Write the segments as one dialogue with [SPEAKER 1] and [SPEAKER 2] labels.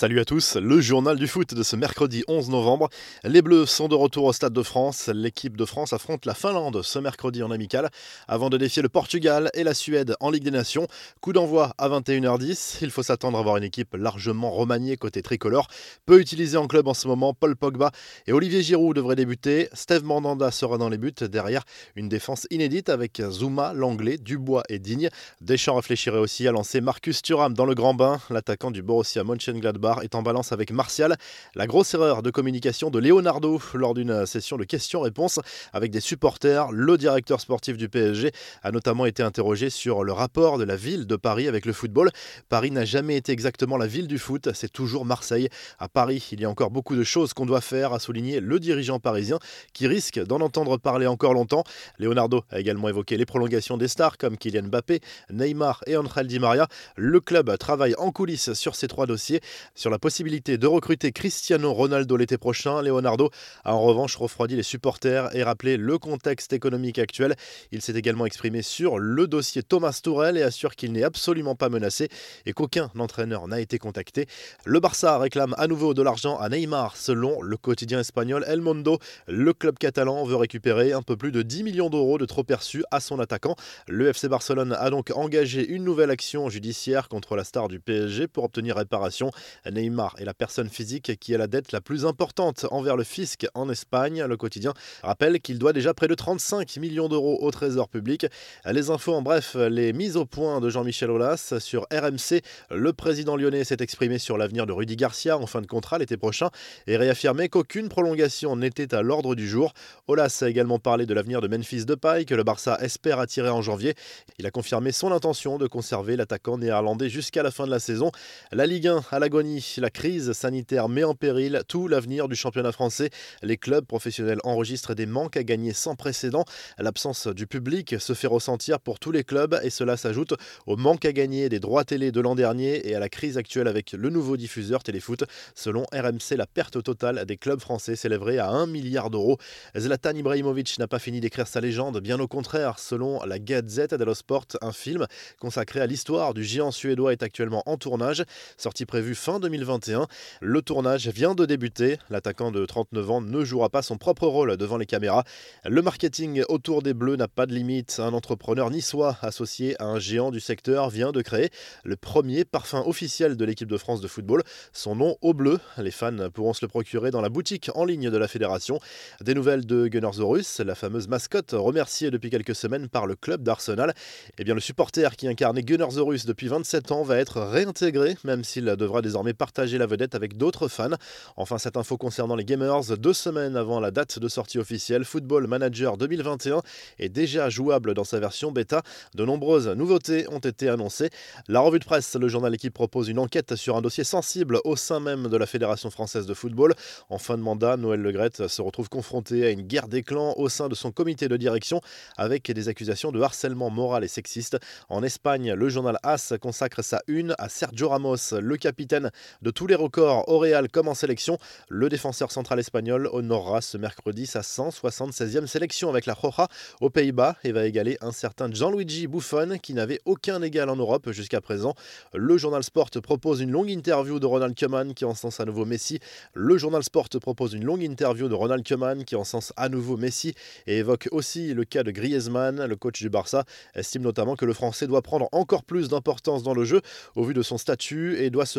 [SPEAKER 1] Salut à tous, le journal du foot de ce mercredi 11 novembre. Les Bleus sont de retour au Stade de France. L'équipe de France affronte la Finlande ce mercredi en amical avant de défier le Portugal et la Suède en Ligue des Nations. Coup d'envoi à 21h10. Il faut s'attendre à voir une équipe largement remaniée côté tricolore. Peu utilisée en club en ce moment, Paul Pogba et Olivier Giroud devraient débuter. Steve Mandanda sera dans les buts. Derrière, une défense inédite avec Zuma, Langlais, Dubois et Digne. Deschamps réfléchirait aussi à lancer Marcus Thuram dans le grand bain. L'attaquant du Borussia Mönchengladbach est en balance avec Martial. La grosse erreur de communication de Leonardo lors d'une session de questions-réponses avec des supporters. Le directeur sportif du PSG a notamment été interrogé sur le rapport de la ville de Paris avec le football. Paris n'a jamais été exactement la ville du foot, c'est toujours Marseille. À Paris, il y a encore beaucoup de choses qu'on doit faire, a souligné le dirigeant parisien qui risque d'en entendre parler encore longtemps. Leonardo a également évoqué les prolongations des stars comme Kylian Mbappé, Neymar et Angel Di Maria. Le club travaille en coulisses sur ces trois dossiers. Sur la possibilité de recruter Cristiano Ronaldo l'été prochain, Leonardo a en revanche refroidi les supporters et rappelé le contexte économique actuel. Il s'est également exprimé sur le dossier Thomas Tourel et assure qu'il n'est absolument pas menacé et qu'aucun entraîneur n'a été contacté. Le Barça réclame à nouveau de l'argent à Neymar selon le quotidien espagnol El Mundo. Le club catalan veut récupérer un peu plus de 10 millions d'euros de trop perçus à son attaquant. Le FC Barcelone a donc engagé une nouvelle action judiciaire contre la star du PSG pour obtenir réparation. Neymar est la personne physique qui a la dette la plus importante envers le fisc en Espagne. Le quotidien rappelle qu'il doit déjà près de 35 millions d'euros au trésor public. Les infos en bref, les mises au point de Jean-Michel Aulas sur RMC. Le président lyonnais s'est exprimé sur l'avenir de Rudy Garcia en fin de contrat l'été prochain et réaffirmé qu'aucune prolongation n'était à l'ordre du jour. Aulas a également parlé de l'avenir de Memphis Depay que le Barça espère attirer en janvier. Il a confirmé son intention de conserver l'attaquant néerlandais jusqu'à la fin de la saison. La Ligue 1 à l'agonie la crise sanitaire met en péril tout l'avenir du championnat français. Les clubs professionnels enregistrent des manques à gagner sans précédent. L'absence du public se fait ressentir pour tous les clubs et cela s'ajoute au manque à gagner des droits télé de l'an dernier et à la crise actuelle avec le nouveau diffuseur Téléfoot. Selon RMC, la perte totale des clubs français s'élèverait à 1 milliard d'euros. Zlatan Ibrahimovic n'a pas fini d'écrire sa légende, bien au contraire. Selon la Gazette dello Sport, un film consacré à l'histoire du géant suédois est actuellement en tournage. Sortie prévue fin 2021. Le tournage vient de débuter. L'attaquant de 39 ans ne jouera pas son propre rôle devant les caméras. Le marketing autour des Bleus n'a pas de limite. Un entrepreneur niçois associé à un géant du secteur vient de créer le premier parfum officiel de l'équipe de France de football. Son nom au bleu. Les fans pourront se le procurer dans la boutique en ligne de la fédération. Des nouvelles de Gunnersaurus, la fameuse mascotte remerciée depuis quelques semaines par le club d'Arsenal. Eh bien, le supporter qui incarnait Gunnersaurus depuis 27 ans va être réintégré, même s'il devra désormais partager la vedette avec d'autres fans. Enfin, cette info concernant les gamers, deux semaines avant la date de sortie officielle, Football Manager 2021 est déjà jouable dans sa version bêta. De nombreuses nouveautés ont été annoncées. La revue de presse, le journal Équipe propose une enquête sur un dossier sensible au sein même de la Fédération française de football. En fin de mandat, Noël Legrette se retrouve confronté à une guerre des clans au sein de son comité de direction avec des accusations de harcèlement moral et sexiste. En Espagne, le journal AS consacre sa une à Sergio Ramos, le capitaine de tous les records au Real comme en sélection. Le défenseur central espagnol honorera ce mercredi sa 176e sélection avec la Roja aux Pays-Bas et va égaler un certain Gianluigi Buffon qui n'avait aucun égal en Europe jusqu'à présent. Le journal Sport propose une longue interview de Ronald Koeman qui encense à nouveau Messi. Le journal Sport propose une longue interview de Ronald Koeman qui encense à nouveau Messi et évoque aussi le cas de Griezmann. Le coach du Barça estime notamment que le Français doit prendre encore plus d'importance dans le jeu au vu de son statut et doit se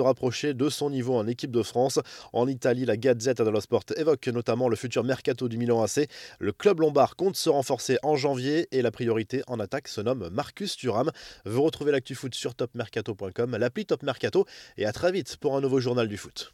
[SPEAKER 1] de son niveau en équipe de France. En Italie, la Gazette dello Sport évoque notamment le futur mercato du Milan AC. Le club lombard compte se renforcer en janvier et la priorité en attaque se nomme Marcus Thuram. Vous retrouvez l'actu foot sur topmercato.com, l'appli Top Mercato et à très vite pour un nouveau journal du foot.